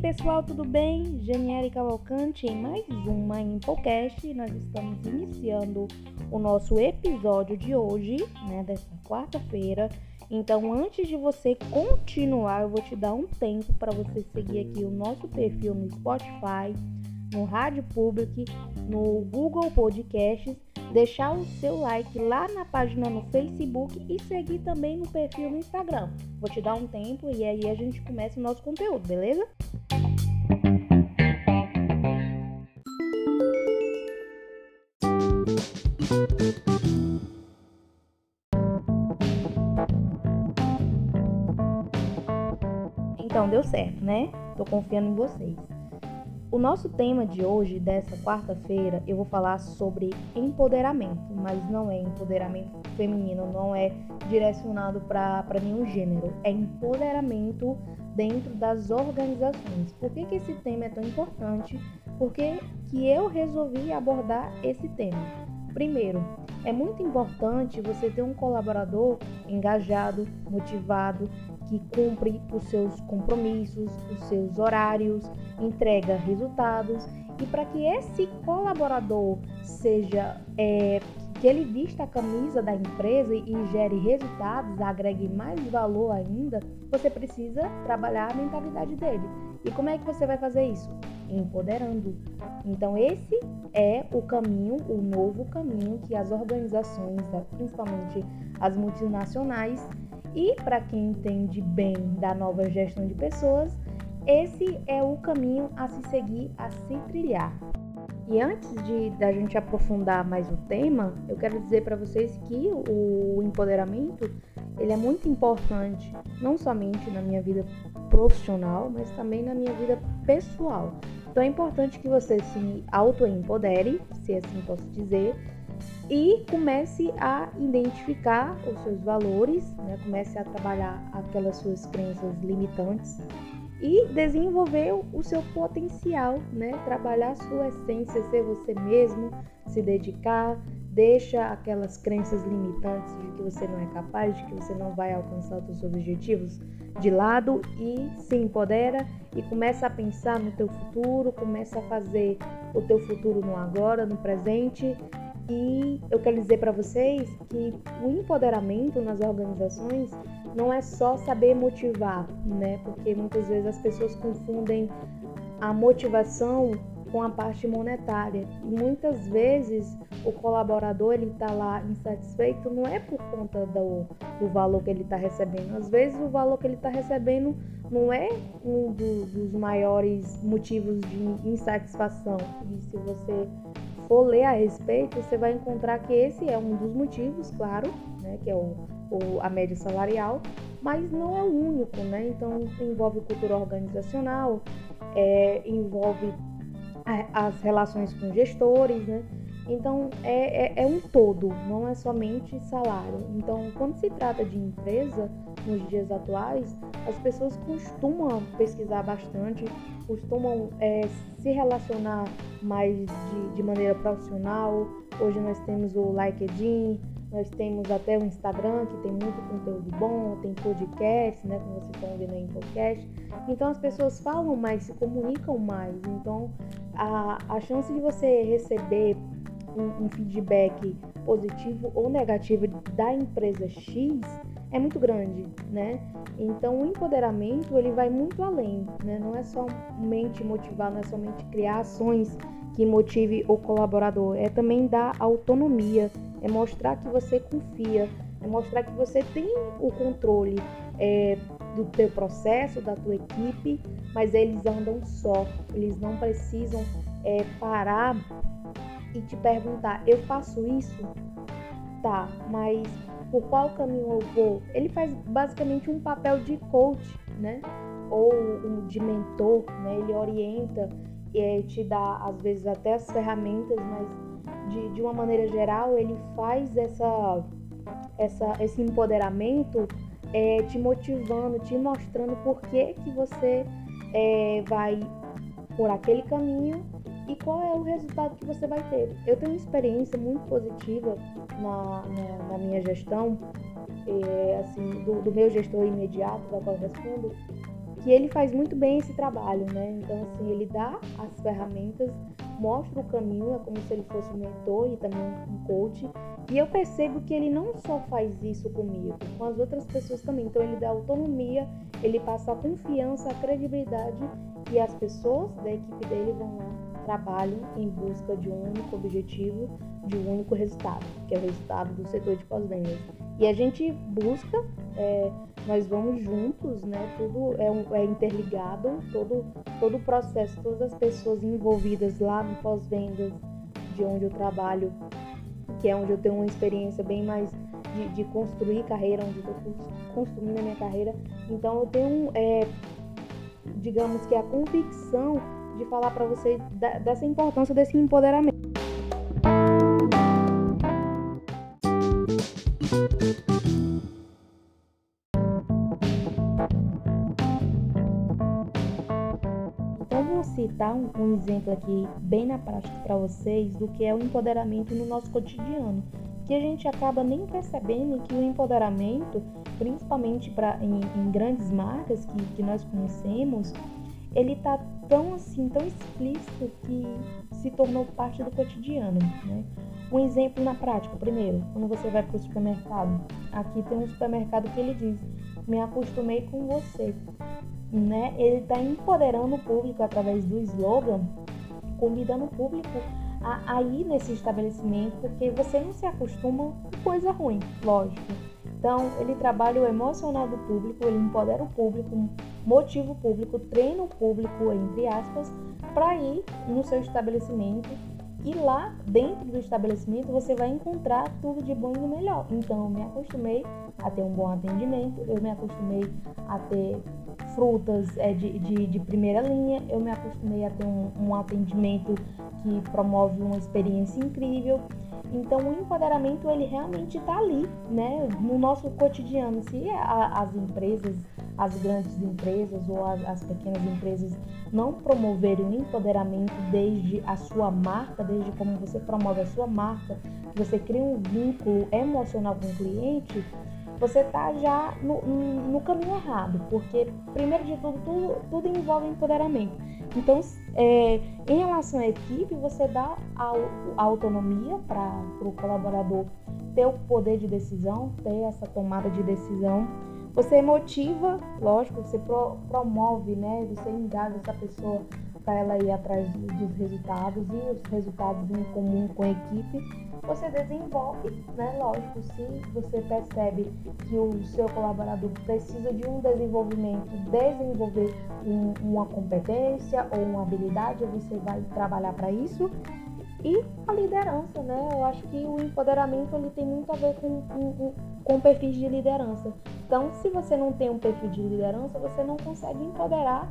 pessoal, tudo bem? Janiele Cavalcante em mais uma Impocast. Nós estamos iniciando o nosso episódio de hoje, né, dessa quarta-feira. Então, antes de você continuar, eu vou te dar um tempo para você seguir aqui o nosso perfil no Spotify, no Rádio Public, no Google Podcasts, deixar o seu like lá na página no Facebook e seguir também no perfil no Instagram. Vou te dar um tempo e aí a gente começa o nosso conteúdo, beleza? Então deu certo, né? Tô confiando em vocês. O nosso tema de hoje, dessa quarta-feira, eu vou falar sobre empoderamento, mas não é empoderamento feminino, não é direcionado para nenhum gênero, é empoderamento dentro das organizações. Por que, que esse tema é tão importante? Porque que eu resolvi abordar esse tema. Primeiro, é muito importante você ter um colaborador engajado, motivado, que cumpre os seus compromissos, os seus horários, entrega resultados e para que esse colaborador seja é, que ele vista a camisa da empresa e gere resultados, agregue mais valor ainda, você precisa trabalhar a mentalidade dele. E como é que você vai fazer isso? Empoderando. Então, esse é o caminho, o novo caminho que as organizações, principalmente as multinacionais, e para quem entende bem da nova gestão de pessoas, esse é o caminho a se seguir, a se trilhar. E antes de da gente aprofundar mais o tema, eu quero dizer para vocês que o empoderamento ele é muito importante, não somente na minha vida profissional, mas também na minha vida pessoal. Então é importante que você se auto-empodere, se assim posso dizer, e comece a identificar os seus valores, né? comece a trabalhar aquelas suas crenças limitantes e desenvolver o seu potencial, né? Trabalhar a sua essência, ser você mesmo, se dedicar, deixa aquelas crenças limitantes de que você não é capaz, de que você não vai alcançar os seus objetivos de lado e se empodera e começa a pensar no teu futuro, começa a fazer o teu futuro no agora, no presente e eu quero dizer para vocês que o empoderamento nas organizações não é só saber motivar, né? Porque muitas vezes as pessoas confundem a motivação com a parte monetária. E muitas vezes o colaborador ele está lá insatisfeito não é por conta do, do valor que ele está recebendo. Às vezes o valor que ele está recebendo não é um do, dos maiores motivos de insatisfação. E se você for ler a respeito, você vai encontrar que esse é um dos motivos, claro, né, que é o, o, a média salarial, mas não é o único, né? Então envolve cultura organizacional, é, envolve as relações com gestores, né? Então é, é, é, um todo, não é somente salário. Então, quando se trata de empresa, nos dias atuais, as pessoas costumam pesquisar bastante, costumam é, se relacionar mais de, de maneira profissional. Hoje nós temos o LinkedIn, nós temos até o Instagram, que tem muito conteúdo bom, tem podcast, né? Como vocês estão vendo aí em podcast. Então as pessoas falam mais, se comunicam mais. Então a, a chance de você receber um, um feedback positivo ou negativo da empresa X é muito grande, né? Então o empoderamento ele vai muito além, né? Não é somente motivar, não é somente criar ações que motive o colaborador, é também dar autonomia, é mostrar que você confia, é mostrar que você tem o controle é, do teu processo, da tua equipe, mas eles andam só, eles não precisam é, parar e te perguntar: eu faço isso? Tá, mas por qual caminho eu vou? Ele faz basicamente um papel de coach, né? Ou de mentor, né? Ele orienta e te dá às vezes até as ferramentas, mas de, de uma maneira geral ele faz essa, essa esse empoderamento é, te motivando, te mostrando por que, que você é, vai por aquele caminho e qual é o resultado que você vai ter. Eu tenho uma experiência muito positiva na, na, na minha gestão, é, assim, do, do, meu gestor imediato, da qual eu respondo, que ele faz muito bem esse trabalho, né? Então, assim, ele dá as ferramentas, mostra o caminho, é como se ele fosse um mentor e também um coach. E eu percebo que ele não só faz isso comigo, com as outras pessoas também. Então, ele dá autonomia, ele passa a confiança, a credibilidade e as pessoas da equipe dele vão lá, trabalham em busca de um único objetivo, de um único resultado, que é o resultado do setor de pós-vendas. E a gente busca, é, nós vamos juntos, né? Tudo é, é, interligado, todo, todo o processo, todas as pessoas envolvidas lá no pós-vendas, de onde eu trabalho, que é onde eu tenho uma experiência bem mais de, de construir carreira, onde eu estou construindo a minha carreira. Então eu tenho, é, digamos que a convicção de falar para vocês dessa importância desse empoderamento. Então, vou citar um, um exemplo aqui, bem na prática para vocês, do que é o empoderamento no nosso cotidiano. Que a gente acaba nem percebendo que o empoderamento, principalmente pra, em, em grandes marcas que, que nós conhecemos, ele tá tão assim, tão explícito que se tornou parte do cotidiano, né? Um exemplo na prática, primeiro, quando você vai para o supermercado, aqui tem um supermercado que ele diz: "Me acostumei com você", né? Ele está empoderando o público através do slogan, convidando o público a, a ir nesse estabelecimento, porque você não se acostuma com coisa ruim, lógico. Então, ele trabalha o emocional do público, ele empodera o público, motiva o público, treina o público, entre aspas, para ir no seu estabelecimento e lá dentro do estabelecimento você vai encontrar tudo de bom e do melhor. Então eu me acostumei a ter um bom atendimento, eu me acostumei a ter frutas é, de, de, de primeira linha, eu me acostumei a ter um, um atendimento que promove uma experiência incrível. Então o empoderamento ele realmente está ali, né, no nosso cotidiano. Se a, as empresas, as grandes empresas ou as, as pequenas empresas não promoverem o empoderamento desde a sua marca, desde como você promove a sua marca, você cria um vínculo emocional com o cliente, você está já no, no, caminho errado, porque primeiro de tudo, tudo, tudo envolve empoderamento. Então, é, em relação à equipe, você dá a, a autonomia para o colaborador ter o poder de decisão, ter essa tomada de decisão. Você motiva, lógico, você pro, promove, né? Você engaja essa pessoa para ela ir atrás dos resultados e os resultados em comum com a equipe você desenvolve, né? Lógico, se você percebe que o seu colaborador precisa de um desenvolvimento, desenvolver um, uma competência ou uma habilidade, você vai trabalhar para isso. E a liderança, né? Eu acho que o empoderamento ele tem muito a ver com, com, com perfis de liderança. Então, se você não tem um perfil de liderança, você não consegue empoderar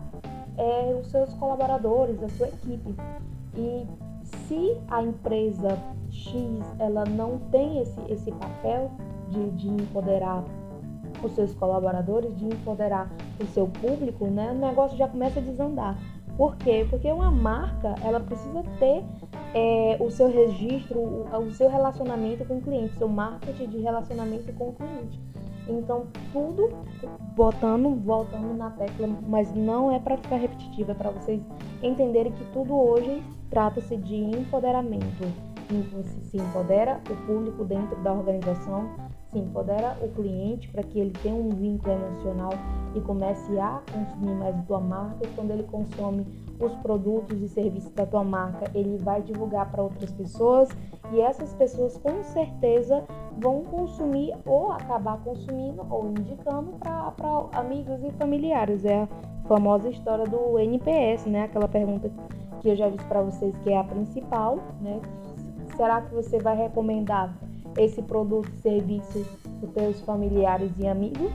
é, os seus colaboradores, a sua equipe. E se a empresa X ela não tem esse, esse papel de, de empoderar os seus colaboradores, de empoderar o seu público, né, o negócio já começa a desandar. Por quê? Porque uma marca ela precisa ter é, o seu registro, o, o seu relacionamento com o cliente, seu marketing de relacionamento com o cliente. Então, tudo botando, voltando na tecla, mas não é para ficar repetitivo, é para vocês entenderem que tudo hoje trata-se de empoderamento. Você se empodera o público dentro da organização, se empodera o cliente para que ele tenha um vínculo emocional e comece a consumir mais da tua marca. E quando ele consome os produtos e serviços da tua marca, ele vai divulgar para outras pessoas e essas pessoas com certeza vão consumir ou acabar consumindo ou indicando para amigos e familiares. É a famosa história do NPS, né? Aquela pergunta que eu já disse para vocês que é a principal, né? Será que você vai recomendar esse produto e serviço para os seus familiares e amigos?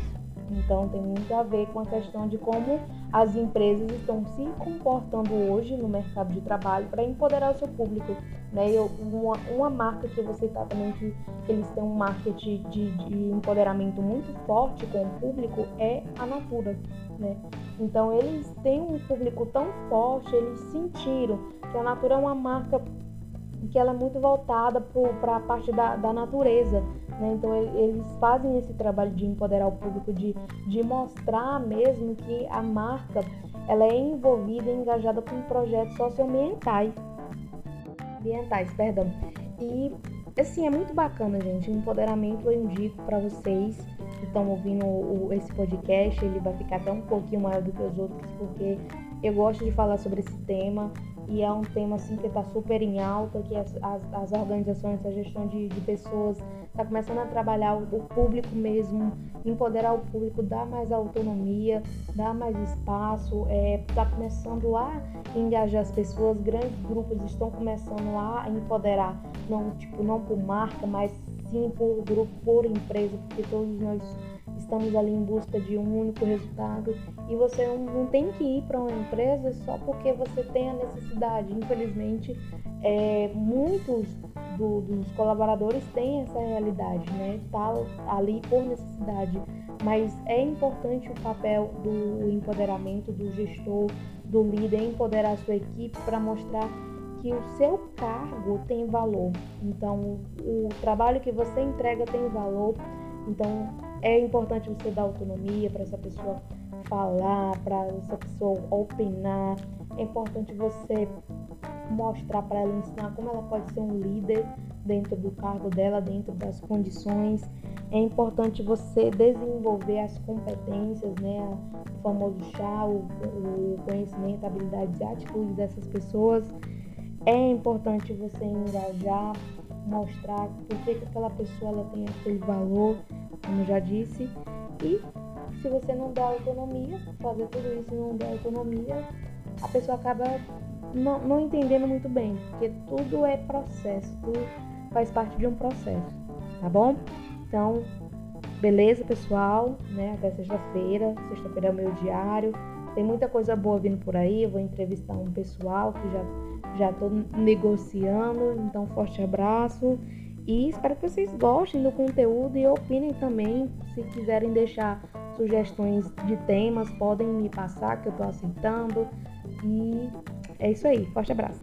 Então tem muito a ver com a questão de como as empresas estão se comportando hoje no mercado de trabalho para empoderar o seu público. Né? Eu, uma, uma marca que você está também que eles têm um marketing de, de empoderamento muito forte com o público é a Natura. Né? Então eles têm um público tão forte, eles sentiram que a Natura é uma marca que ela é muito voltada para a parte da, da natureza. Né? Então eles fazem esse trabalho de empoderar o público, de, de mostrar mesmo que a marca ela é envolvida e engajada com projetos socioambientais. Ambientais, perdão. E assim, é muito bacana, gente. O empoderamento eu indico para vocês que estão ouvindo o, esse podcast. Ele vai ficar até um pouquinho maior do que os outros, porque eu gosto de falar sobre esse tema e é um tema assim que está super em alta, que as, as, as, organizações, a gestão de, de pessoas está começando a trabalhar o, o, público mesmo, empoderar o público, dar mais autonomia, dar mais espaço, está é, tá começando a engajar as pessoas, grandes grupos estão começando a empoderar, não tipo não por marca, mas sim por grupo, por empresa, porque todos nós estamos ali em busca de um único resultado e você não, tem que ir para uma empresa só porque você tem a necessidade. Infelizmente, é, muitos do, dos colaboradores têm essa realidade, né? Tá ali por necessidade, mas é importante o papel do empoderamento do gestor, do líder, empoderar a sua equipe para mostrar que o seu cargo tem valor. Então, o trabalho que você entrega tem valor. Então, é importante você dar autonomia para essa pessoa falar, para essa pessoa opinar. É importante você mostrar para ela, ensinar como ela pode ser um líder dentro do cargo dela, dentro das condições. É importante você desenvolver as competências, né? O famoso chá, o, o conhecimento, habilidades e atitudes dessas pessoas. É importante você engajar, mostrar por que, que aquela pessoa ela tem aquele valor, como já disse. E se você não dá autonomia, fazer tudo isso e não der autonomia, a pessoa acaba não, não entendendo muito bem, porque tudo é processo, tudo faz parte de um processo, tá bom? Então, beleza, pessoal, né? Até sexta-feira. Sexta-feira é o meu diário. Tem muita coisa boa vindo por aí. Eu vou entrevistar um pessoal que já já estou negociando. Então, forte abraço e espero que vocês gostem do conteúdo e opinem também. Se quiserem deixar sugestões de temas, podem me passar que eu estou aceitando. E é isso aí. Forte abraço.